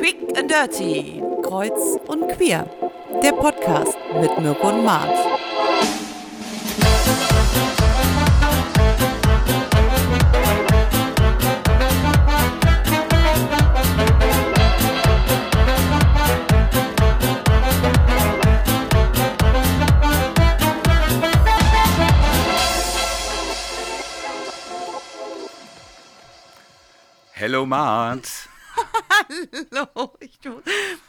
Quick and Dirty, Kreuz und Queer. Der Podcast mit Mirko und Mart. Hello, Mart. Hallo, ich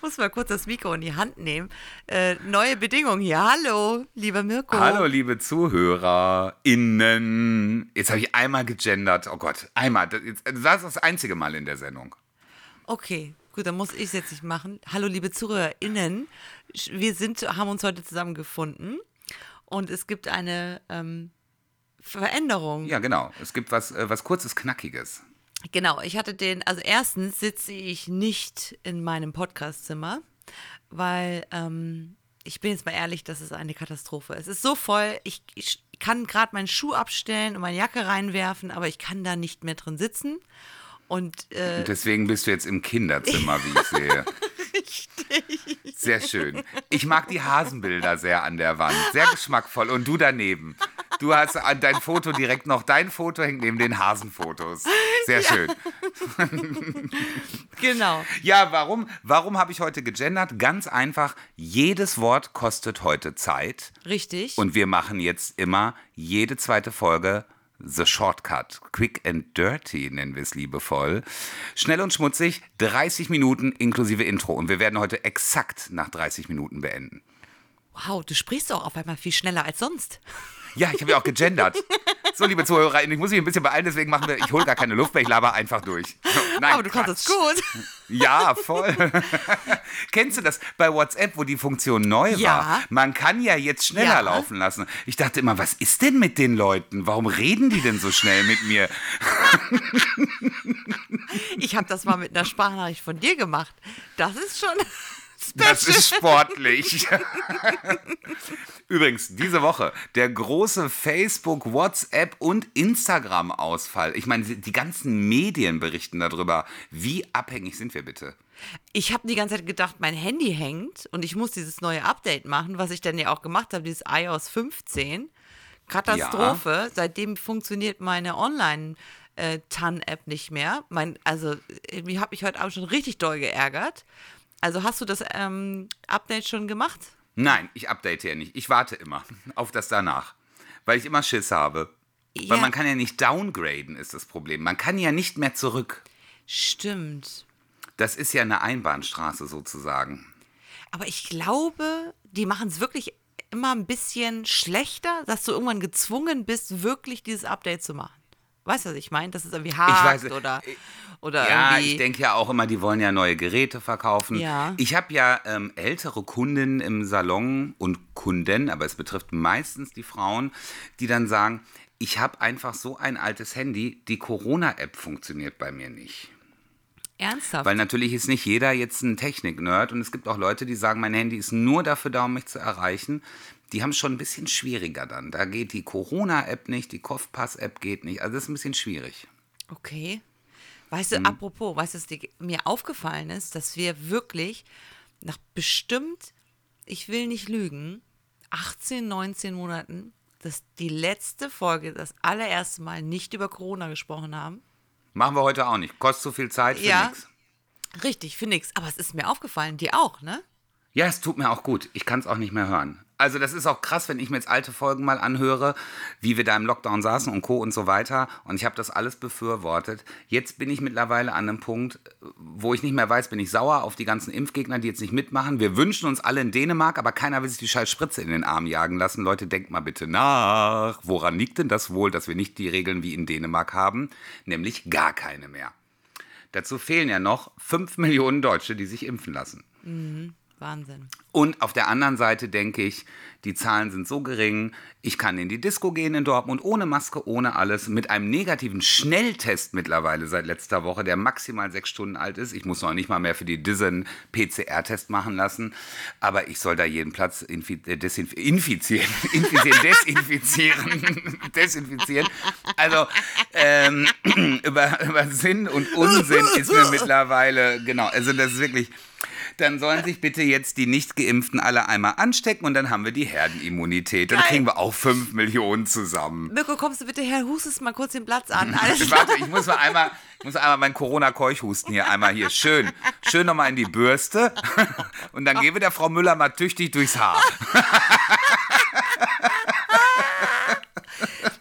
muss mal kurz das Mikro in die Hand nehmen. Äh, neue Bedingungen hier. Hallo, lieber Mirko. Hallo, liebe ZuhörerInnen. Jetzt habe ich einmal gegendert. Oh Gott, einmal. Das, das ist das einzige Mal in der Sendung. Okay, gut, dann muss ich es jetzt nicht machen. Hallo, liebe ZuhörerInnen. Wir sind, haben uns heute zusammengefunden und es gibt eine ähm, Veränderung. Ja, genau. Es gibt was, äh, was kurzes, knackiges. Genau, ich hatte den, also erstens sitze ich nicht in meinem Podcastzimmer, weil ähm, ich bin jetzt mal ehrlich, das ist eine Katastrophe. Es ist so voll, ich, ich kann gerade meinen Schuh abstellen und meine Jacke reinwerfen, aber ich kann da nicht mehr drin sitzen. Und, äh, und deswegen bist du jetzt im Kinderzimmer, wie ich sehe. Richtig. Sehr schön. Ich mag die Hasenbilder sehr an der Wand. Sehr geschmackvoll. Und du daneben. Du hast an dein Foto direkt noch, dein Foto hängt neben den Hasenfotos. Sehr schön. genau. Ja, warum, warum habe ich heute gegendert? Ganz einfach, jedes Wort kostet heute Zeit. Richtig. Und wir machen jetzt immer jede zweite Folge The Shortcut. Quick and Dirty nennen wir es liebevoll. Schnell und schmutzig, 30 Minuten inklusive Intro. Und wir werden heute exakt nach 30 Minuten beenden. Wow, du sprichst auch auf einmal viel schneller als sonst. Ja, ich habe ja auch gegendert. So, liebe ZuhörerInnen, ich muss mich ein bisschen beeilen, deswegen machen wir, ich hole gar keine Luft mehr, ich laber einfach durch. Nein, Aber du Quatsch. kannst es gut. Ja, voll. Kennst du das bei WhatsApp, wo die Funktion neu ja. war? Man kann ja jetzt schneller ja. laufen lassen. Ich dachte immer, was ist denn mit den Leuten? Warum reden die denn so schnell mit mir? Ich habe das mal mit einer Sprachnachricht von dir gemacht. Das ist schon. Das ist sportlich. Übrigens, diese Woche der große Facebook, WhatsApp und Instagram-Ausfall. Ich meine, die ganzen Medien berichten darüber. Wie abhängig sind wir bitte? Ich habe die ganze Zeit gedacht, mein Handy hängt und ich muss dieses neue Update machen, was ich dann ja auch gemacht habe, dieses iOS 15. Katastrophe. Ja. Seitdem funktioniert meine Online- äh, TAN-App nicht mehr. Mein, also, ich habe mich heute Abend schon richtig doll geärgert. Also hast du das ähm, Update schon gemacht? Nein, ich update ja nicht. Ich warte immer auf das danach, weil ich immer Schiss habe. Ja. Weil man kann ja nicht downgraden, ist das Problem. Man kann ja nicht mehr zurück. Stimmt. Das ist ja eine Einbahnstraße sozusagen. Aber ich glaube, die machen es wirklich immer ein bisschen schlechter, dass du irgendwann gezwungen bist, wirklich dieses Update zu machen. Weißt du, was ich meine? Das ist irgendwie hart oder, oder ja, irgendwie. ich denke ja auch immer, die wollen ja neue Geräte verkaufen. Ja. Ich habe ja ähm, ältere Kundinnen im Salon und Kunden, aber es betrifft meistens die Frauen, die dann sagen, ich habe einfach so ein altes Handy, die Corona-App funktioniert bei mir nicht. Ernsthaft? Weil natürlich ist nicht jeder jetzt ein Technik-Nerd und es gibt auch Leute, die sagen, mein Handy ist nur dafür da, um mich zu erreichen die haben es schon ein bisschen schwieriger dann. Da geht die Corona-App nicht, die Kopfpass-App geht nicht. Also das ist ein bisschen schwierig. Okay. Weißt du, hm. apropos, weißt du, was mir aufgefallen ist, dass wir wirklich nach bestimmt, ich will nicht lügen, 18, 19 Monaten, dass die letzte Folge das allererste Mal nicht über Corona gesprochen haben. Machen wir heute auch nicht. Kostet so viel Zeit für ja, nichts. Richtig, für nichts. Aber es ist mir aufgefallen, dir auch, ne? Ja, es tut mir auch gut. Ich kann es auch nicht mehr hören. Also das ist auch krass, wenn ich mir jetzt alte Folgen mal anhöre, wie wir da im Lockdown saßen und Co. und so weiter. Und ich habe das alles befürwortet. Jetzt bin ich mittlerweile an einem Punkt, wo ich nicht mehr weiß, bin ich sauer auf die ganzen Impfgegner, die jetzt nicht mitmachen. Wir wünschen uns alle in Dänemark, aber keiner will sich die scheiß Spritze in den Arm jagen lassen. Leute, denkt mal bitte nach. Woran liegt denn das wohl, dass wir nicht die Regeln wie in Dänemark haben? Nämlich gar keine mehr. Dazu fehlen ja noch 5 Millionen Deutsche, die sich impfen lassen. Mhm. Wahnsinn. Und auf der anderen Seite denke ich, die Zahlen sind so gering, ich kann in die Disco gehen in Dortmund ohne Maske, ohne alles, mit einem negativen Schnelltest mittlerweile seit letzter Woche, der maximal sechs Stunden alt ist. Ich muss noch nicht mal mehr für die Dissen PCR-Test machen lassen, aber ich soll da jeden Platz äh, infizieren, infizieren, desinfizieren, desinfizieren. Also ähm, über, über Sinn und Unsinn ist mir mittlerweile, genau, also das ist wirklich dann sollen sich bitte jetzt die Nicht-Geimpften alle einmal anstecken und dann haben wir die Herdenimmunität. Dann Geil. kriegen wir auch 5 Millionen zusammen. Mirko, kommst du bitte her, hustest mal kurz den Platz an. Alles Warte, ich muss mal einmal, ich muss einmal meinen Corona-Keuchhusten hier einmal hier schön, schön nochmal in die Bürste und dann gebe der Frau Müller mal tüchtig durchs Haar.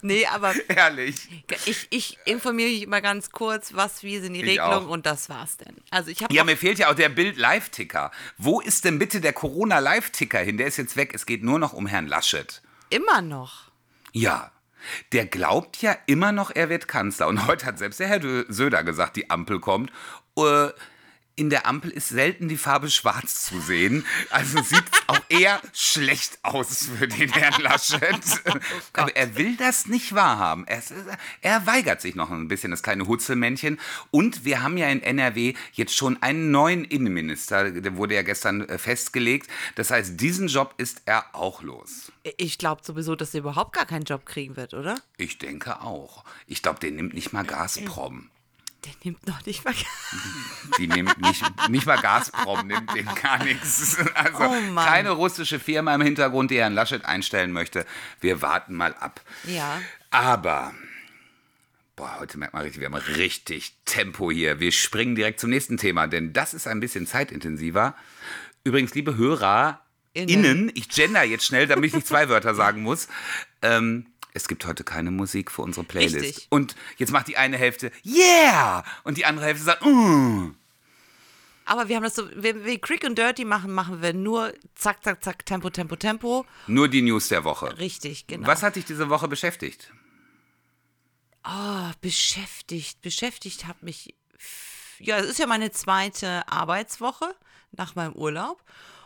Nee, aber Herrlich. ich, ich informiere mich immer ganz kurz, was, wie sind die Regelungen und das war's denn. Also ich Ja, mir fehlt ja auch der Bild-Live-Ticker. Wo ist denn bitte der Corona-Live-Ticker hin? Der ist jetzt weg. Es geht nur noch um Herrn Laschet. immer noch. Ja. Der glaubt ja immer noch, er wird Kanzler. Und heute hat selbst der Herr Söder gesagt, die Ampel kommt. Äh, in der Ampel ist selten die Farbe schwarz zu sehen. Also sieht auch eher schlecht aus für den Herrn Laschet. Aber er will das nicht wahrhaben. Er, er weigert sich noch ein bisschen, das kleine Hutzelmännchen. Und wir haben ja in NRW jetzt schon einen neuen Innenminister. Der wurde ja gestern äh, festgelegt. Das heißt, diesen Job ist er auch los. Ich glaube sowieso, dass er überhaupt gar keinen Job kriegen wird, oder? Ich denke auch. Ich glaube, der nimmt nicht mal Gazprom. Der nimmt noch nicht mal. Die nimmt nicht, nicht mal Gazprom, nimmt den gar nichts. Also Oh keine russische Firma im Hintergrund, die Herrn Laschet einstellen möchte. Wir warten mal ab. Ja. Aber, boah, heute merkt man richtig, wir haben richtig Tempo hier. Wir springen direkt zum nächsten Thema, denn das ist ein bisschen zeitintensiver. Übrigens, liebe Hörer, Innen. innen, ich gender jetzt schnell, damit ich nicht zwei Wörter sagen muss. Ähm, es gibt heute keine Musik für unsere Playlist. Richtig. Und jetzt macht die eine Hälfte Yeah! Und die andere Hälfte sagt mm. Aber wir haben das so, wenn wir Quick und Dirty machen, machen wir nur zack, zack, zack, Tempo, Tempo, Tempo. Nur die News der Woche. Richtig, genau. Was hat dich diese Woche beschäftigt? Ah, beschäftigt. Beschäftigt hat mich. Ja, es ist ja meine zweite Arbeitswoche nach meinem Urlaub.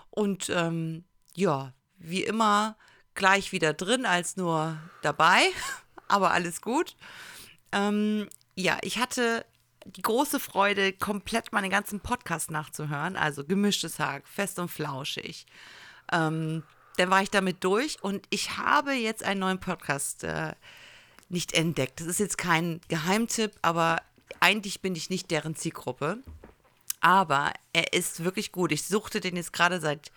Und ähm, ja, wie immer gleich wieder drin als nur dabei. Aber alles gut. Ähm, ja, ich hatte die große Freude, komplett meinen ganzen Podcast nachzuhören. Also gemischtes Hack, fest und flauschig. Ähm, dann war ich damit durch und ich habe jetzt einen neuen Podcast äh, nicht entdeckt. Das ist jetzt kein Geheimtipp, aber eigentlich bin ich nicht deren Zielgruppe. Aber er ist wirklich gut. Ich suchte den jetzt gerade seit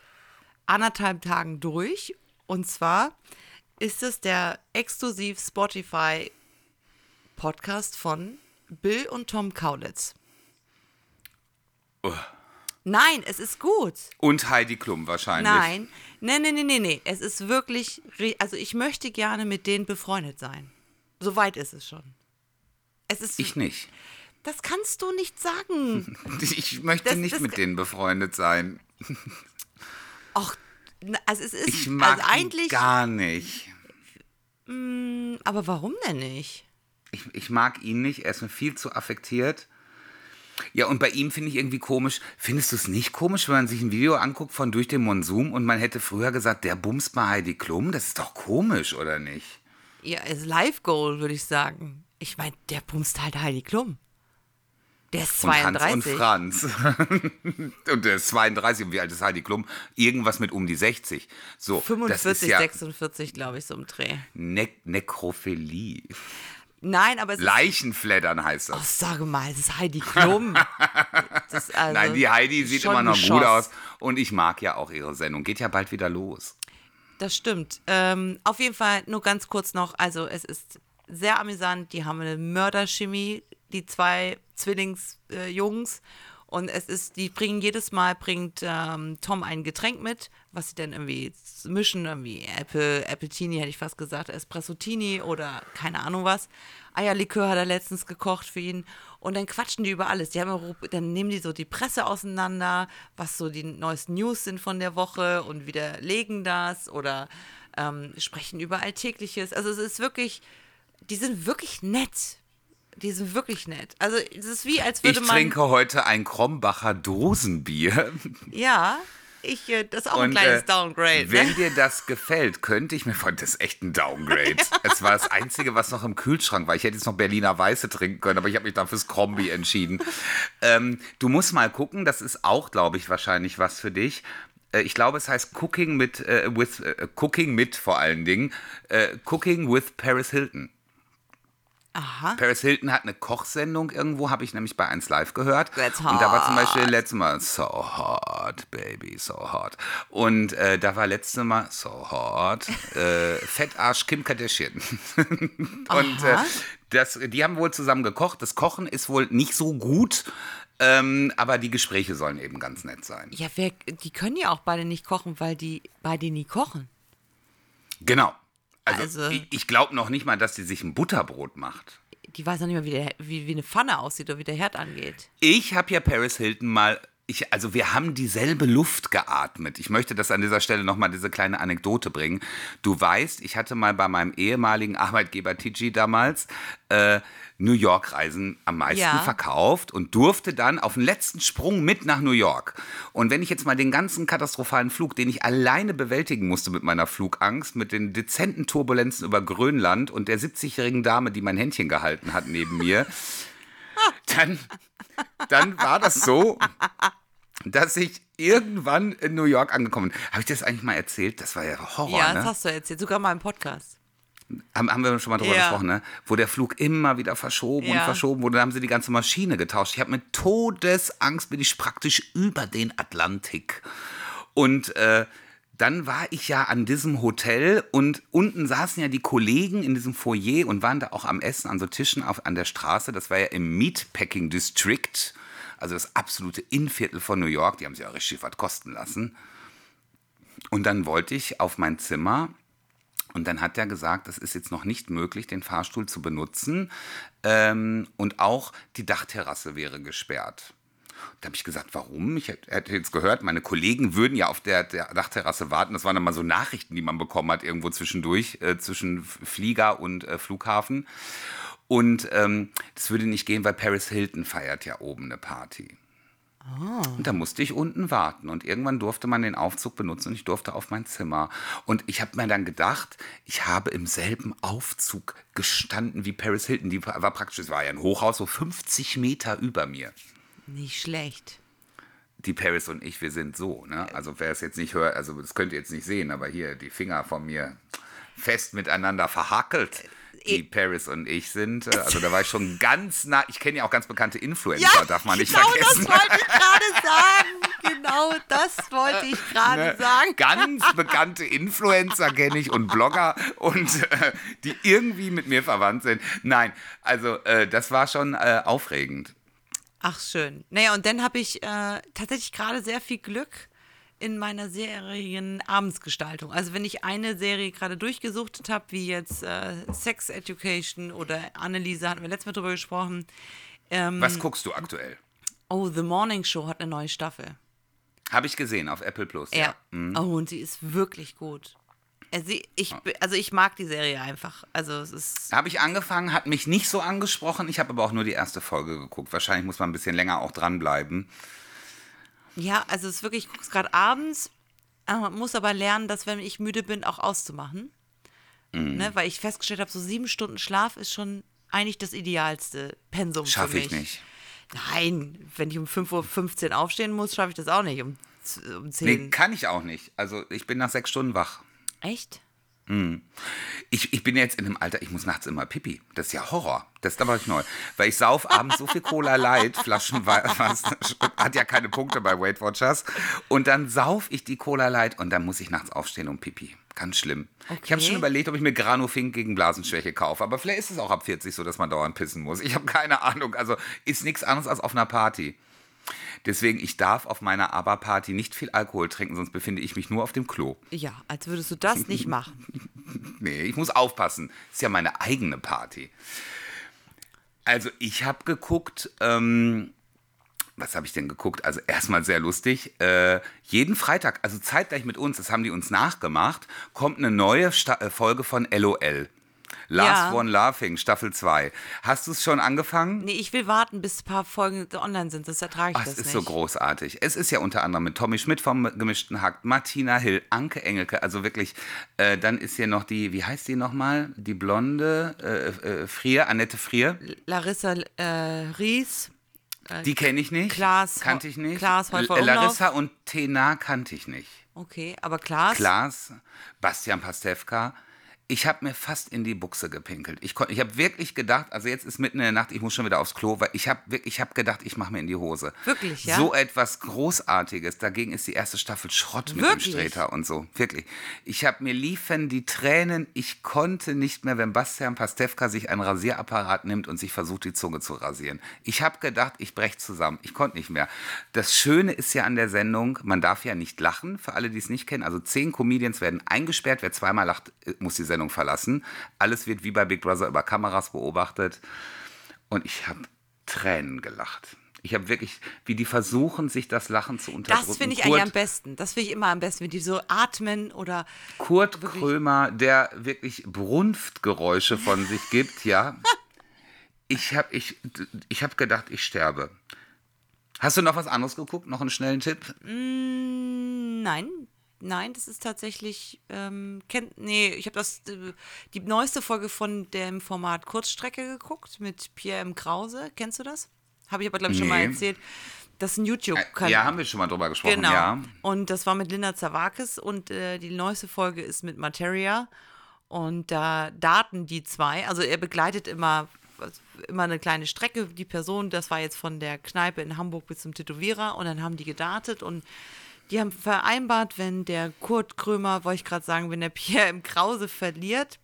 anderthalb Tagen durch. Und zwar ist es der exklusiv Spotify Podcast von Bill und Tom Kaulitz. Nein, es ist gut. Und Heidi Klum wahrscheinlich. Nein, nee, nee, nee, nee, nee. Es ist wirklich, also ich möchte gerne mit denen befreundet sein. Soweit ist es schon. Es ist, Ich nicht. das kannst du nicht sagen. Ich möchte Das- nicht das- mit denen befreundet sein. Ach, also es ist, Ich mag also eigentlich, ihn gar nicht. aber warum denn nicht? Ich, ich mag ihn nicht. Er ist mir viel zu affektiert. Ja, und bei ihm finde ich irgendwie komisch. Findest du es nicht komisch, wenn man sich ein Video anguckt von Durch den Monsum und man hätte früher gesagt, der bumst mal Heidi Klum? Das ist doch komisch, oder nicht? Ja, ist Life Goal, würde ich sagen. Ich meine, der bumst halt Heidi Klum. Der ist Und Hans 32. und Franz. und der ist 32. Und wie alt ist Heidi Klum? Irgendwas mit um die 60. So, das 45, ist ja 46, glaube ich, so im Dreh. ne Nekrophilie. Nein, aber es ist. Leichenfleddern heißt Oh, das. sage mal, es ist Heidi Klum. Ist also Nein, die Heidi sieht immer noch gut aus. Und ich mag ja auch ihre Sendung. Geht ja bald wieder los. Das stimmt. Ähm, auf jeden Fall nur ganz kurz noch. Also es ist sehr amüsant. Die haben eine Mörderchemie, die zwei Zwillingsjungs. Äh, und es ist, die bringen jedes Mal, bringt ähm, Tom ein Getränk mit, was sie dann irgendwie mischen, irgendwie Apple, Appletini hätte ich fast gesagt, Espresso-Tini oder keine Ahnung was. Eierlikör hat er letztens gekocht für ihn. Und dann quatschen die über alles. Die haben, dann nehmen die so die Presse auseinander, was so die neuesten News sind von der Woche und widerlegen das oder ähm, sprechen über Alltägliches. Also es ist wirklich, die sind wirklich nett. Die sind wirklich nett. Also es ist wie, als würde Ich man. trinke heute ein Krombacher Dosenbier. Ja, ich, äh, das ist auch und, ein kleines äh, Downgrade. Ne? Wenn dir das gefällt, könnte ich mir von das ist echt ein Downgrade. es war das Einzige, was noch im Kühlschrank war. Ich hätte jetzt noch Berliner Weiße trinken können, aber ich habe mich dann fürs Krombi entschieden. Ähm, du musst mal gucken, das ist auch, glaube ich, wahrscheinlich was für dich. Äh, ich glaube, es heißt Cooking mit, äh, with, äh, Cooking mit vor allen Dingen. Cooking with Paris Hilton. Aha. Paris Hilton hat eine Kochsendung irgendwo, habe ich nämlich bei 1 Live gehört. That's hot. Und da war zum Beispiel letztes Mal So Hot, Baby, So Hot. Und äh, da war letztes Mal So Hot, äh, Fettarsch Kim Kardashian. und äh, das, die haben wohl zusammen gekocht. Das Kochen ist wohl nicht so gut. Ähm, aber die Gespräche sollen eben ganz nett sein. Ja, wer, die können ja auch beide nicht kochen, weil die beide nie kochen. Genau. Also, also ich, ich glaube noch nicht mal, dass sie sich ein Butterbrot macht. Die weiß noch nicht mal, wie, der, wie, wie eine Pfanne aussieht oder wie der Herd angeht. Ich habe ja Paris Hilton mal ich, also wir haben dieselbe Luft geatmet. Ich möchte das an dieser Stelle nochmal diese kleine Anekdote bringen. Du weißt, ich hatte mal bei meinem ehemaligen Arbeitgeber TG damals äh, New York-Reisen am meisten ja. verkauft und durfte dann auf den letzten Sprung mit nach New York. Und wenn ich jetzt mal den ganzen katastrophalen Flug, den ich alleine bewältigen musste mit meiner Flugangst, mit den dezenten Turbulenzen über Grönland und der 70-jährigen Dame, die mein Händchen gehalten hat neben mir, dann, dann war das so, dass ich irgendwann in New York angekommen bin. Habe ich das eigentlich mal erzählt? Das war ja Horror. Ja, das ne? hast du erzählt, sogar mal im Podcast. Haben, haben wir schon mal drüber ja. gesprochen, ne? Wo der Flug immer wieder verschoben ja. und verschoben wurde. Da haben sie die ganze Maschine getauscht. Ich habe mit Todesangst bin ich praktisch über den Atlantik. Und äh, dann war ich ja an diesem Hotel und unten saßen ja die Kollegen in diesem Foyer und waren da auch am Essen an so Tischen auf, an der Straße. Das war ja im Meatpacking District, also das absolute Innenviertel von New York. Die haben sich ja richtig was kosten lassen. Und dann wollte ich auf mein Zimmer und dann hat er gesagt, es ist jetzt noch nicht möglich, den Fahrstuhl zu benutzen. Ähm, und auch die Dachterrasse wäre gesperrt. Da habe ich gesagt, warum? Ich hätte jetzt gehört, meine Kollegen würden ja auf der, der, Dachterrasse warten. Das waren dann mal so Nachrichten, die man bekommen hat, irgendwo zwischendurch, äh, zwischen Flieger und äh, Flughafen. Und ähm, das würde nicht gehen, weil Paris Hilton feiert ja oben eine Party. Und da musste ich unten warten. Und irgendwann durfte man den Aufzug benutzen und ich durfte auf mein Zimmer. Und ich habe mir dann gedacht, ich habe im selben Aufzug gestanden wie Paris Hilton. Die war praktisch, es war ja ein Hochhaus, so 50 Meter über mir. Nicht schlecht. Die Paris und ich, wir sind so. Ne? Also wer es jetzt nicht hört, also das könnt ihr jetzt nicht sehen, aber hier die Finger von mir fest miteinander verhackelt die Paris und ich sind. Äh, also da war ich schon ganz nah. Ich kenne ja auch ganz bekannte Influencer, ja, darf man nicht genau vergessen. Genau, das wollte ich gerade sagen. Genau, das wollte ich gerade ne, sagen. Ganz bekannte Influencer kenne ich und Blogger und äh, die irgendwie mit mir verwandt sind. Nein, also äh, das war schon äh, aufregend. Ach schön. Naja, und dann habe ich äh, tatsächlich gerade sehr viel Glück in meiner Serienabendsgestaltung. Also wenn ich eine Serie gerade durchgesuchtet habe, wie jetzt äh, Sex Education oder Anneliese, hatten wir letztes Mal drüber gesprochen. Ähm, Was guckst du aktuell? Oh, The Morning Show hat eine neue Staffel. Habe ich gesehen auf Apple Plus. Ja. ja. Mhm. Oh, und sie ist wirklich gut. Also ich, also ich mag die Serie einfach. Also es ist. Habe ich angefangen, hat mich nicht so angesprochen. Ich habe aber auch nur die erste Folge geguckt. Wahrscheinlich muss man ein bisschen länger auch dranbleiben. Ja, also es ist wirklich, ich gucke es gerade abends, man muss aber lernen, dass wenn ich müde bin, auch auszumachen. Mhm. Ne, weil ich festgestellt habe, so sieben Stunden Schlaf ist schon eigentlich das idealste Pensum Schaff für mich. ich nicht. Nein, wenn ich um 5.15 Uhr aufstehen muss, schaffe ich das auch nicht um, um 10. Nee, kann ich auch nicht. Also ich bin nach sechs Stunden wach. Echt? Mhm. Ich, ich bin jetzt in einem Alter, ich muss nachts immer pipi. Das ist ja Horror. Das ist aber neu. Weil ich sauf abends so viel Cola Light, Flaschen was, hat ja keine Punkte bei Weight Watchers. Und dann sauf ich die Cola Light und dann muss ich nachts aufstehen und pipi. Ganz schlimm. Okay. Ich habe schon überlegt, ob ich mir Granofink gegen Blasenschwäche kaufe. Aber vielleicht ist es auch ab 40 so, dass man dauernd pissen muss. Ich habe keine Ahnung. Also ist nichts anderes als auf einer Party. Deswegen, ich darf auf meiner ABBA-Party nicht viel Alkohol trinken, sonst befinde ich mich nur auf dem Klo. Ja, als würdest du das nicht machen. nee, ich muss aufpassen. Ist ja meine eigene Party. Also, ich habe geguckt, ähm, was habe ich denn geguckt? Also erstmal sehr lustig. Äh, jeden Freitag, also zeitgleich mit uns, das haben die uns nachgemacht, kommt eine neue Sta äh, Folge von LOL. Last Ja. One Laughing, Staffel 2. Hast du es schon angefangen? Nee, ich will warten, bis ein paar Folgen online sind. Das ertrage ich Ach, das es ist nicht. so großartig. Es ist ja unter anderem mit Tommy Schmidt vom Gemischten Hack, Martina Hill, Anke Engelke, also wirklich, äh, dann ist hier noch die, wie heißt die nochmal? Die blonde, äh, äh, Frier, Annette Frier. Larissa äh, Ries. Die kenne ich nicht. Klaas- kannte ich nicht. Klaas. Larissa und Tena kannte ich nicht. Okay, aber Klaas. Klaas, Bastian Pastewka. Ich habe mir fast in die Buchse gepinkelt. Ich, ich habe wirklich gedacht, also jetzt ist mitten in der Nacht, ich muss schon wieder aufs Klo, weil ich habe wirklich, ich habe gedacht, ich mache mir in die Hose. Wirklich, ja? So etwas Großartiges. Dagegen ist die erste Staffel Schrott mit Wirklich? dem Streter und so. Wirklich. Ich habe mir liefen die Tränen. Ich konnte nicht mehr, wenn Bastian Pastewka sich einen Rasierapparat nimmt und sich versucht, die Zunge zu rasieren. Ich habe gedacht, ich brech zusammen. Ich konnte nicht mehr. Das Schöne ist ja an der Sendung, man darf ja nicht lachen, für alle, die es nicht kennen. Also zehn Comedians werden eingesperrt. Wer zweimal lacht, äh, muss die Sendung verlassen. Alles wird wie bei Big Brother über Kameras beobachtet. Und ich habe Tränen gelacht. Ich habe wirklich, wie die versuchen, sich das Lachen zu unterdrücken. Das finde ich Kurt, eigentlich am besten. Das finde ich immer am besten, wenn die so atmen oder. Kurt Krömer, der wirklich Brunftgeräusche von sich gibt, ja. Ich habe ich, ich hab gedacht, ich sterbe. Hast du noch was anderes geguckt? Noch einen schnellen Tipp? Nein, nein, das ist tatsächlich. Ähm, kennt, nee, ich habe das äh, die neueste Folge von dem Format Kurzstrecke geguckt mit Pierre M. Krause. Kennst du das? Habe ich aber, glaube ich, schon mal Nee. erzählt. Das ist ein YouTube-Kanal. Ja, haben wir schon mal drüber gesprochen, Genau. ja. Und das war mit Linda Zawakis und äh, die neueste Folge ist mit Materia. Und da daten die zwei. Also er begleitet immer, immer eine kleine Strecke. Die Person, das war jetzt von der Kneipe in Hamburg bis zum Tätowierer. Und dann haben die gedatet und die haben vereinbart, wenn der Kurt Krömer, wollte ich gerade sagen, wenn der Pierre im Krause verliert,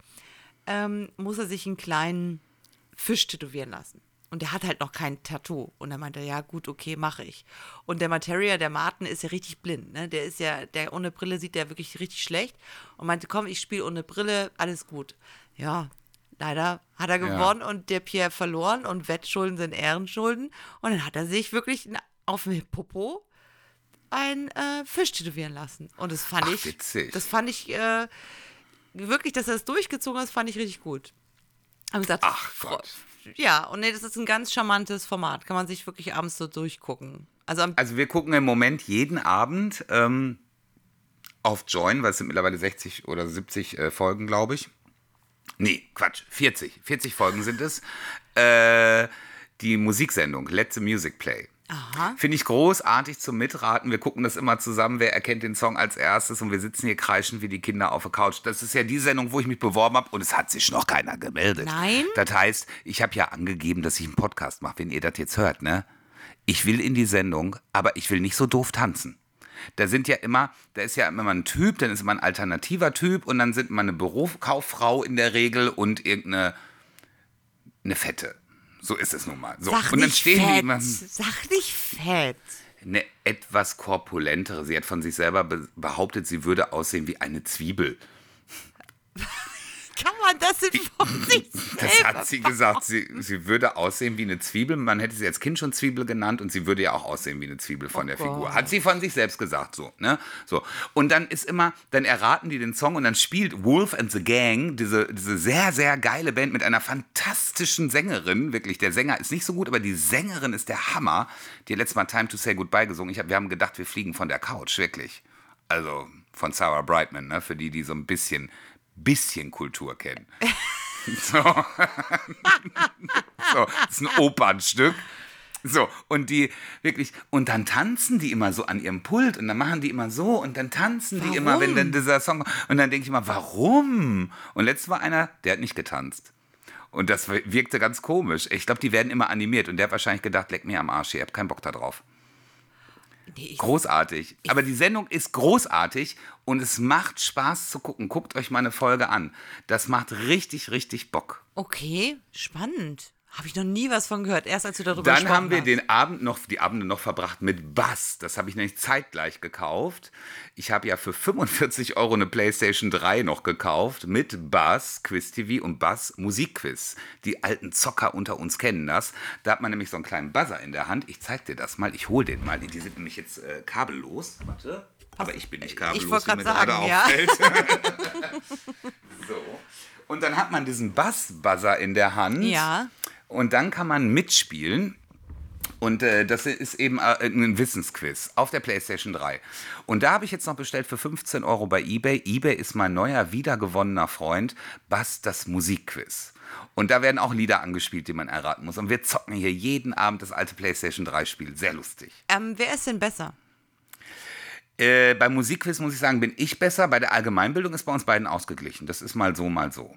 ähm, muss er sich einen kleinen Fisch tätowieren lassen. Und der hat halt noch kein Tattoo. Und er meinte, ja gut, okay, mache ich. Und der Materia, der Martin, ist ja richtig blind. Ne? Der ist ja, der ohne Brille sieht der wirklich richtig schlecht. Und meinte, komm, ich spiele ohne Brille, alles gut. Ja, leider hat er gewonnen und der Pierre verloren und Wettschulden sind Ehrenschulden. Und dann hat er sich wirklich auf dem Popo einen äh, Fisch tätowieren lassen. Und das fand Ach, ich, witzig. das fand ich äh, wirklich, dass er es durchgezogen hat, fand ich richtig gut. Haben gesagt, Ach Gott. Ja, und nee, das ist ein ganz charmantes Format. Kann man sich wirklich abends so durchgucken. Also Also wir gucken im Moment jeden Abend ähm, auf Join, weil es sind mittlerweile 60 oder 70 äh, Folgen, glaube ich. Nee, Quatsch, 40. 40 Folgen sind es. Äh, die Musiksendung, Let the Music Play. Finde ich großartig zum Mitraten. Wir gucken das immer zusammen, wer erkennt den Song als erstes und wir sitzen hier kreischen wie die Kinder auf der Couch. Das ist ja die Sendung, wo ich mich beworben habe und es hat sich noch keiner gemeldet. Nein? Das heißt, ich habe ja angegeben, dass ich einen Podcast mache, wenn ihr das jetzt hört, ne? Ich will in die Sendung, aber ich will nicht so doof tanzen. Da sind ja immer, da ist ja immer ein Typ, dann ist immer ein alternativer Typ und dann sind immer eine Berufskauffrau in der Regel und irgendeine eine Fette. So ist es nun mal. So. Sag und dann stehen die fett. immer. Sag nicht fett. Eine etwas korpulentere. Sie hat von sich selber be behauptet, sie würde aussehen wie eine Zwiebel. Kann man das denn von sich Das hat sie gesagt. Sie, sie würde aussehen wie eine Zwiebel. Man hätte sie als Kind schon Zwiebel genannt und sie würde ja auch aussehen wie eine Zwiebel von der Figur. Hat sie von sich selbst gesagt so. Ne? so. Und dann ist immer, dann erraten die den Song und dann spielt Wolf and the Gang, diese, diese sehr, sehr geile Band mit einer fantastischen Sängerin. Wirklich, der Sänger ist nicht so gut, aber die Sängerin ist der Hammer. Die hat letztes Mal Time to Say Goodbye gesungen. Ich hab, wir haben gedacht, wir fliegen von der Couch, wirklich. Also von Sarah Brightman, ne? für die, die so ein bisschen, bisschen Kultur kennen. So. so, das ist ein Opernstück. So, und die wirklich, und dann tanzen die immer so an ihrem Pult und dann machen die immer so und dann tanzen die immer, wenn dann dieser Song, und dann denke ich immer, warum? Und letztes war einer, der hat nicht getanzt. Und das wirkte ganz komisch. Ich glaube, die werden immer animiert und der hat wahrscheinlich gedacht, leck mir am Arsch, ihr habt keinen Bock da drauf. Nee, Großartig. Aber die Sendung ist großartig und es macht Spaß zu gucken. Guckt euch mal eine Folge an. Das macht richtig, richtig Bock. okay, spannend. Habe ich noch nie was von gehört. Erst als du darüber Dann haben wir hast. den Abend noch, die Abende noch verbracht mit Bass. Das habe ich nämlich zeitgleich gekauft. Ich habe ja für 45 Euro eine PlayStation 3 noch gekauft mit Bass, Quiz TV und Bass Musikquiz. Die alten Zocker unter uns kennen das. Da hat man nämlich so einen kleinen Buzzer in der Hand. Ich zeig dir das mal. Ich hole den mal. Die sind nämlich jetzt äh, kabellos. Warte. Aber ich bin nicht kabellos, wollte grad mir gerade sagen, ja. so. Und dann hat man diesen Bass-Buzzer in der Hand. Ja. Und dann kann man mitspielen. Und äh, das ist eben äh, ein Wissensquiz auf der PlayStation 3. Und da habe ich jetzt noch bestellt für 15 Euro bei eBay. eBay ist mein neuer, wiedergewonnener Freund. Bass, das Musikquiz. Und da werden auch Lieder angespielt, die man erraten muss. Und wir zocken hier jeden Abend das alte PlayStation 3-Spiel. Sehr lustig. Ähm, wer ist denn besser? Äh, beim Musikquiz muss ich sagen, bin ich besser. Bei der Allgemeinbildung ist bei uns beiden ausgeglichen. Das ist mal so, mal so.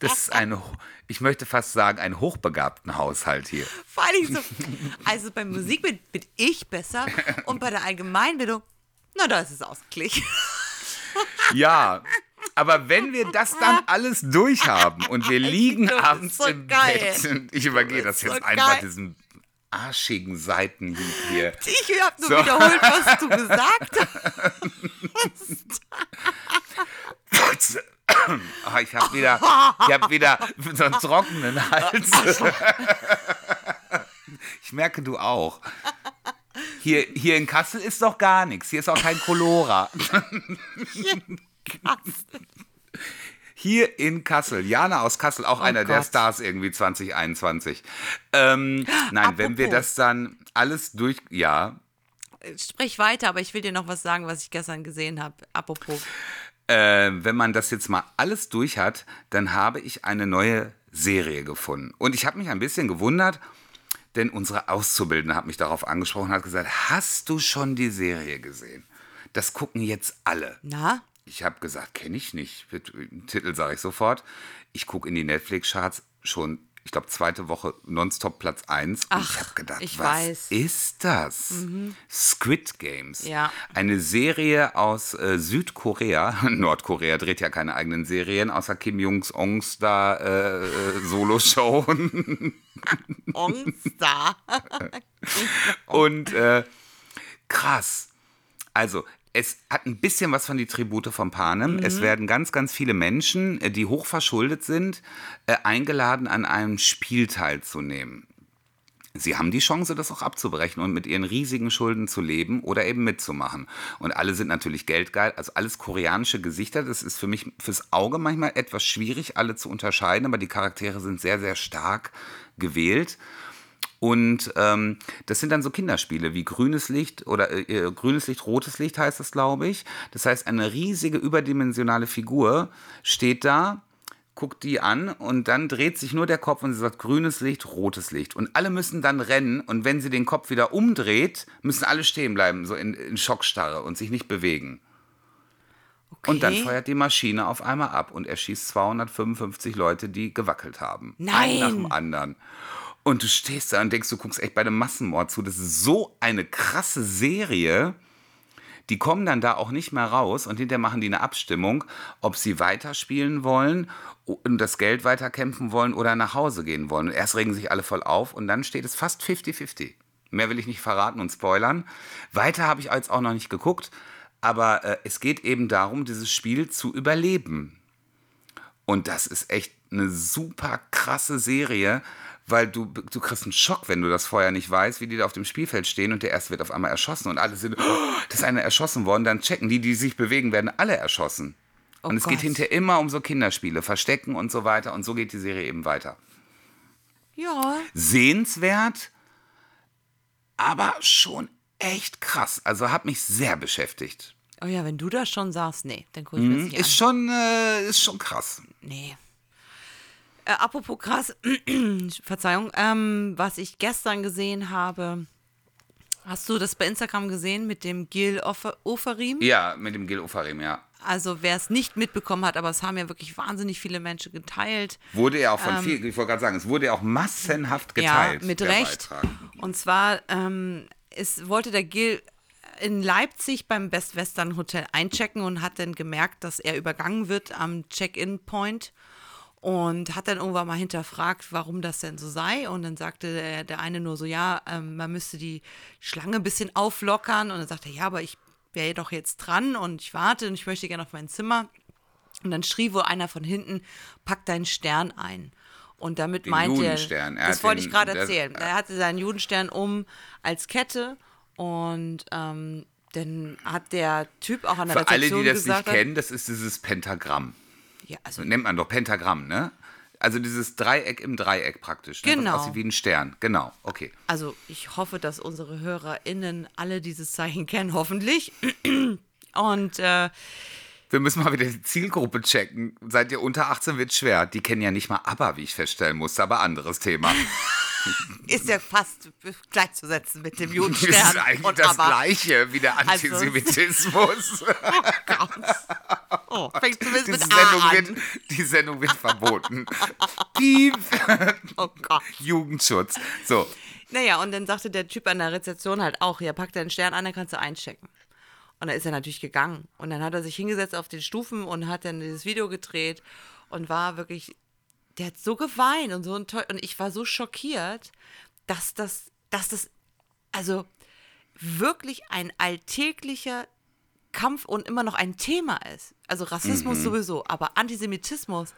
Das ist ein, ich möchte fast sagen, ein hochbegabten Haushalt hier. Vor allem so. Also beim Musik bin, bin ich besser und bei der Allgemeinbildung, na, da ist es ausgeglichen. Ja, aber wenn wir das dann alles durchhaben und wir liegen abends so im geil. Bett und ich übergehe das, jetzt so einfach geil. diesen arschigen Seiten hier. Ich habe nur So. wiederholt, was du gesagt hast. Ah, ich habe wieder, ich hab wieder so einen trockenen Hals. Ich merke, du auch. Hier, hier in Kassel ist doch gar nichts. Hier ist auch kein Colora. Hier in Kassel, Jana aus Kassel, auch einer der Oh Gott. Stars irgendwie 2021. Ähm, nein, wenn wir Apropos. das dann alles durch, ja, Sprich weiter, aber ich will dir noch was sagen, was ich gestern gesehen habe. Apropos. Äh, wenn man das jetzt mal alles durch hat, dann habe ich eine neue Serie gefunden. Und ich habe mich ein bisschen gewundert, denn unsere Auszubildende hat mich darauf angesprochen und hat gesagt, hast du schon die Serie gesehen? Das gucken jetzt alle. Na? Ich habe gesagt, kenne ich nicht. Den Titel sage ich sofort. Ich gucke in die Netflix-Charts schon, ich glaube, zweite Woche nonstop Platz 1. Und Ach, ich habe gedacht, ich was weiß. ist das? Squid Games. Ja. Eine Serie aus äh, Südkorea. Nordkorea dreht ja keine eigenen Serien, außer Kim Jong-uns da äh, äh, Solo-Show. Ongsta. Und äh, krass. Also, es hat ein bisschen was von die Tribute von Panem. Es werden ganz, ganz viele Menschen, äh, die hochverschuldet sind, äh, eingeladen, an einem Spiel teilzunehmen. Sie haben die Chance, das auch abzubrechen und mit ihren riesigen Schulden zu leben oder eben mitzumachen. Und alle sind natürlich geldgeil, also alles koreanische Gesichter. Das ist für mich fürs Auge manchmal etwas schwierig, alle zu unterscheiden, aber die Charaktere sind sehr, sehr stark gewählt. Und ähm, das sind dann so Kinderspiele wie grünes Licht oder äh, äh, grünes Licht, rotes Licht heißt das, glaube ich. Das heißt, eine riesige überdimensionale Figur steht da, guckt die an und dann dreht sich nur der Kopf und sie sagt grünes Licht, rotes Licht. Und alle müssen dann rennen und wenn sie den Kopf wieder umdreht, müssen alle stehen bleiben, so in, in Schockstarre und sich nicht bewegen. Okay. Und dann feuert die Maschine auf einmal ab und erschießt 255 Leute, die gewackelt haben. Nein. Einen nach dem anderen. Und du stehst da und denkst, du guckst echt bei einem Massenmord zu. Das ist so eine krasse Serie. Die kommen dann da auch nicht mehr raus und hinterher machen die eine Abstimmung, ob sie weiterspielen wollen und das Geld weiterkämpfen wollen oder nach Hause gehen wollen. Und erst regen sich alle voll auf und dann steht es fast 50-50. Mehr will ich nicht verraten und spoilern. Weiter habe ich jetzt auch noch nicht geguckt, aber äh, es geht eben darum, dieses Spiel zu überleben. Und das ist echt eine super krasse Serie, weil du, du kriegst einen Schock, wenn du das vorher nicht weißt, wie die da auf dem Spielfeld stehen und der erste wird auf einmal erschossen und alle sind, oh, da ist einer erschossen worden, dann checken die, die sich bewegen, werden alle erschossen. Oh und es geht Gott. hinterher immer um so Kinderspiele, Verstecken und so weiter und so geht die Serie eben weiter. Ja. Sehenswert, aber schon echt krass. Also hat mich sehr beschäftigt. Oh ja, wenn du das schon sagst, nee, dann gucke ich mir das nicht Ist schon, äh, ist schon krass. an. Nee. Äh, apropos krass, Verzeihung, ähm, was ich gestern gesehen habe, hast du das bei Instagram gesehen mit dem Gil Ofer Oferim? Ja, mit dem Gil Ofarim, ja. Also wer es nicht mitbekommen hat, aber es haben ja wirklich wahnsinnig viele Menschen geteilt. Wurde ja auch von vielen, ich wollte gerade sagen, es wurde ja auch massenhaft geteilt. Ähm, Ja, mit Recht. Beitrag. Und zwar ähm, ist, wollte der Gil in Leipzig beim Best Western Hotel einchecken und hat dann gemerkt, dass er übergangen wird am Check-in-Point und hat dann irgendwann mal hinterfragt, warum das denn so sei. Und dann sagte der, der eine nur so, ja, ähm, man müsste die Schlange ein bisschen auflockern. Und dann sagte er, ja, aber ich wäre doch jetzt dran und ich warte und ich möchte gerne auf mein Zimmer. Und dann schrie wohl einer von hinten, pack deinen Stern ein. Und damit Den meinte er, Judenstern. Er das wollte den- ich gerade erzählen. Er hatte seinen Judenstern um als Kette und ähm, dann hat der Typ auch an der Für alle, Rezeption die das gesagt, nicht kennen, das ist dieses Pentagramm. Ja, also Nennt man doch Pentagramm, ne? Also dieses Dreieck im Dreieck praktisch. Ne? Genau. Das aussieht wie ein Stern. Genau, okay. Also ich hoffe, dass unsere HörerInnen alle dieses Zeichen kennen, hoffentlich. Und äh, Wir müssen mal wieder die Zielgruppe checken. Seid ihr unter 18 wird schwer. Die kennen ja nicht mal ABBA, wie ich feststellen musste, aber anderes Thema. ist ja fast gleichzusetzen mit dem Das Judenstern. ist eigentlich und das aber, Gleiche wie der Also- Antisemitismus. Oh, fängt zumindest Die mit Sendung, A wird, an. die Sendung wird verboten. Piep. Oh Gott. Jugendschutz. So. Naja, und dann sagte der Typ an der Rezeption halt auch, ja, pack deinen Stern an, dann kannst du einchecken. Und dann ist er natürlich gegangen. Und dann hat er sich hingesetzt auf den Stufen und hat dann dieses Video gedreht und war wirklich, der hat so geweint und so ein toll. Und ich war so schockiert, dass das, dass das, also wirklich ein alltäglicher Kampf und immer noch ein Thema ist. Also Rassismus sowieso, aber Antisemitismus,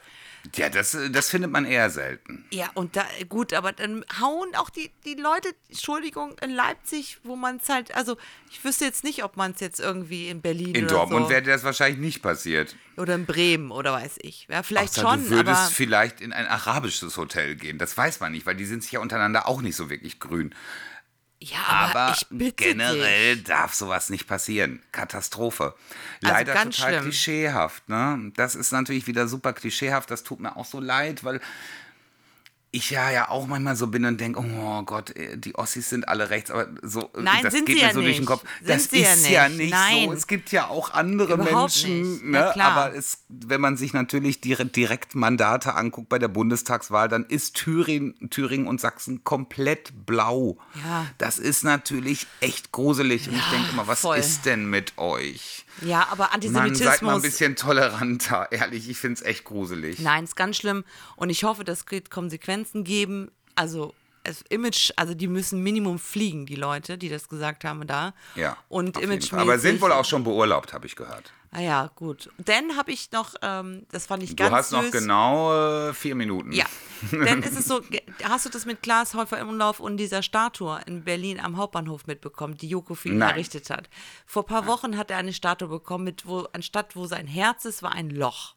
Ja, das, das findet man eher selten. ja, und da, gut, aber dann hauen auch die, die Leute, Entschuldigung, in Leipzig, wo man es halt, also ich wüsste jetzt nicht, ob man es jetzt irgendwie in Berlin In Dortmund so, wäre das wahrscheinlich nicht passiert. oder in Bremen oder weiß ich. Ja, vielleicht Außer schon, du würdest aber vielleicht in ein arabisches Hotel gehen. Das weiß man nicht, weil die sind sich ja untereinander auch nicht so wirklich grün. Ja, aber, Aber generell dich. darf sowas nicht passieren. Katastrophe. Also Leider total schlimm. klischeehaft. Ne? Das ist natürlich wieder super klischeehaft. Das tut mir auch so leid, weil ich ja ja auch manchmal so bin und denke, oh Gott, äh, die Ossis sind alle rechts, aber so Nein, das geht mir ja so durch den nicht. Kopf. Sind das ja ist ja nicht. nicht Nein. so. Es gibt ja auch andere Überhaupt Menschen, nicht. Ne? aber es, wenn man sich natürlich direkt, direkt Mandate anguckt bei der Bundestagswahl, dann ist Thüringen, Thüringen und Sachsen komplett blau. Ja. Das ist natürlich echt gruselig und ich Ja, denke immer, was voll. ist denn mit euch? Ja, aber Mann, seid mal ein Antisemitismus, bisschen toleranter, ehrlich, ich finde es echt gruselig. nein, ist ganz schlimm und ich hoffe, das wird Konsequenzen geben, also das Image, also die müssen Minimum fliegen, die Leute, die das gesagt haben da. Ja, Und Image. Aber sind wohl auch schon beurlaubt, habe ich gehört. Ah ja, gut. Dann habe ich noch, ähm, das fand ich Du ganz hast noch süß. genau äh, vier Minuten. Ja, dann ist es so, hast du das mit Klaas Häufer im Umlauf und dieser Statue in Berlin am Hauptbahnhof mitbekommen, die Joko für ihn Nein. errichtet hat? Vor ein paar Wochen hat er eine Statue bekommen, mit wo, anstatt wo sein Herz ist, war ein Loch.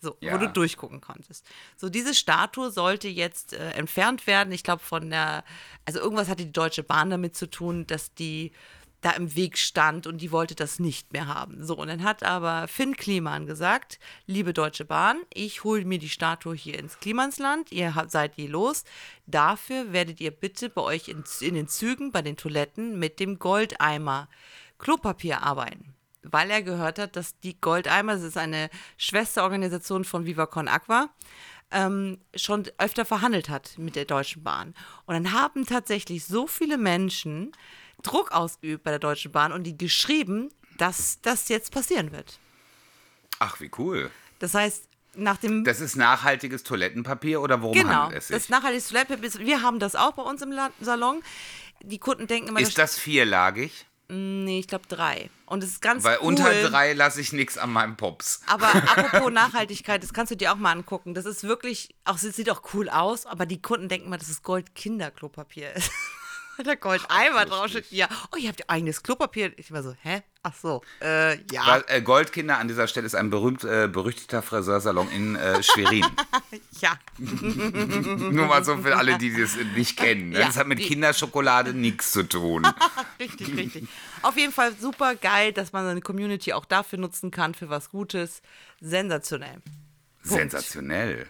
So, Ja. wo du durchgucken konntest. So, diese Statue sollte jetzt äh, entfernt werden. Ich glaube, von der, also irgendwas hatte die Deutsche Bahn damit zu tun, dass die da im Weg stand und die wollte das nicht mehr haben. So, und dann hat aber Finn Kliman gesagt, liebe Deutsche Bahn, ich hole mir die Statue hier ins Klimansland, ihr seid die los. Dafür werdet ihr bitte bei euch in, in den Zügen, bei den Toiletten mit dem Goldeimer Klopapier arbeiten. Weil er gehört hat, dass die Goldeimer, das ist eine Schwesterorganisation von Viva Con Aqua, ähm, schon öfter verhandelt hat mit der Deutschen Bahn. Und dann haben tatsächlich so viele Menschen Druck ausgeübt bei der Deutschen Bahn und die geschrieben, dass das jetzt passieren wird. Ach, wie cool. Das heißt, nach dem Das ist nachhaltiges Toilettenpapier oder worum genau, handelt es sich? das nachhaltige Toilettenpapier, wir haben das auch bei uns im Salon. Die Kunden denken immer, ist das vierlagig? nee, ich glaube drei. Und es ist ganz Weil cool. unter drei lasse ich nichts an meinem Pops. Aber apropos Nachhaltigkeit, das kannst du dir auch mal angucken. Das ist wirklich, auch sieht auch cool aus, aber die Kunden denken mal, dass es Gold-Kinderklopapier ist. Weil da Gold-Eimer draufsteht. Ja, oh, ihr habt ihr eigenes Klopapier. Ich war so, hä? Ach so, äh, ja. Weil, äh, Goldkinder an dieser Stelle ist ein berühmt, äh, berüchtigter Friseursalon in äh, Schwerin. Ja, Nur mal so für alle, die das nicht kennen. ne? Ja, das hat mit die- Kinderschokolade nichts zu tun. richtig, richtig. Auf jeden Fall super geil, dass man seine Community auch dafür nutzen kann, für was Gutes. Sensationell. Sensationell.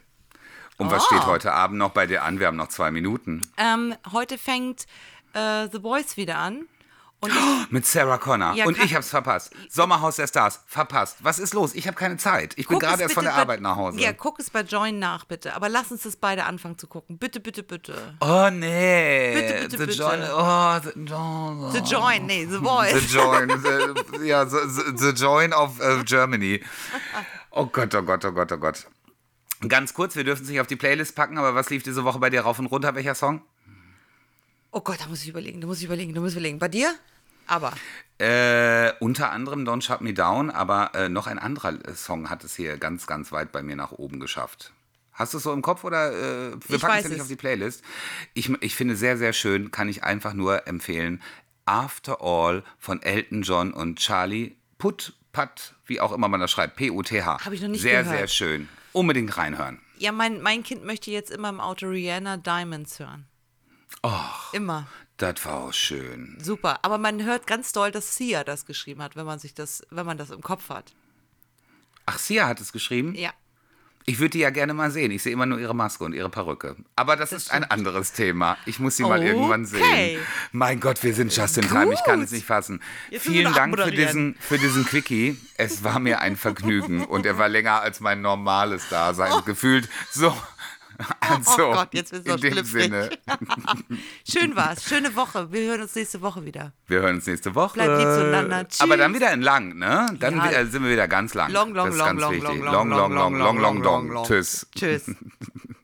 Und was steht heute Abend noch bei dir an? Wir haben noch zwei Minuten. Ähm, heute fängt äh, The Boys wieder an. Ich, Mit Sarah Connor. Ja, und ich hab's verpasst. Sommerhaus der Stars. Verpasst. Was ist los? Ich habe keine Zeit. Ich bin gerade erst von der bei- Arbeit nach Hause. Ja, guck es bei Join nach, bitte. Aber lass uns das beide anfangen zu gucken. Bitte, bitte, bitte. Oh nee. Bitte, bitte, the bitte. Join. Oh, the, no, The Join, nee, The Boys. The Join. The, ja, the, the, Join of äh, Germany. Oh Gott, oh Gott, oh Gott, oh Gott. Ganz kurz, wir dürfen es nicht auf die Playlist packen, aber was lief diese Woche bei dir rauf und runter? Welcher Song? Oh Gott, da muss ich überlegen, da muss ich überlegen, da muss ich überlegen. Bei dir? Aber. Äh, unter anderem Don't Shut Me Down, aber äh, noch ein anderer äh, Song hat es hier ganz, ganz weit bei mir nach oben geschafft. Hast du es so im Kopf oder äh, wir Ich packen es ja nicht auf die Playlist? Ich, ich finde sehr, sehr schön, kann ich einfach nur empfehlen. After All von Elton John und Charlie Putt, Pat, wie auch immer man das schreibt, P-U-T-H. Hab ich noch nicht Sehr, gehört. sehr schön. Unbedingt reinhören. Ja, mein, mein Kind möchte jetzt immer im Auto Rihanna Diamonds hören. Och, Immer. das war auch schön. Super. Aber man hört ganz doll, dass Sia das geschrieben hat, wenn man sich das, wenn man das im Kopf hat. Ach, Sia hat es geschrieben? Ja. Ich würde die ja gerne mal sehen. Ich sehe immer nur ihre Maske und ihre Perücke. Aber das, ist ein anderes Thema. Ich muss sie mal Okay. irgendwann sehen. Mein Gott, wir sind just in time. Ich kann es nicht fassen. Jetzt Vielen Dank für diesen, für diesen Quickie. Es war mir ein Vergnügen und er war länger als mein normales Dasein. Gefühlt so. Also, oh Gott, jetzt ist es in dem. Sinne, Schön war's. Schöne Woche. Wir hören uns nächste Woche wieder. wir hören uns nächste Woche. Bleibt lieb zueinander. Aber dann Tschüss. wieder in lang, ne? Dann Ja. wieder, sind wir wieder ganz lang. Long, long, das ist long, ganz long, wichtig. long, long, long, long, long, long, long, long. Tschüss. Tschüss.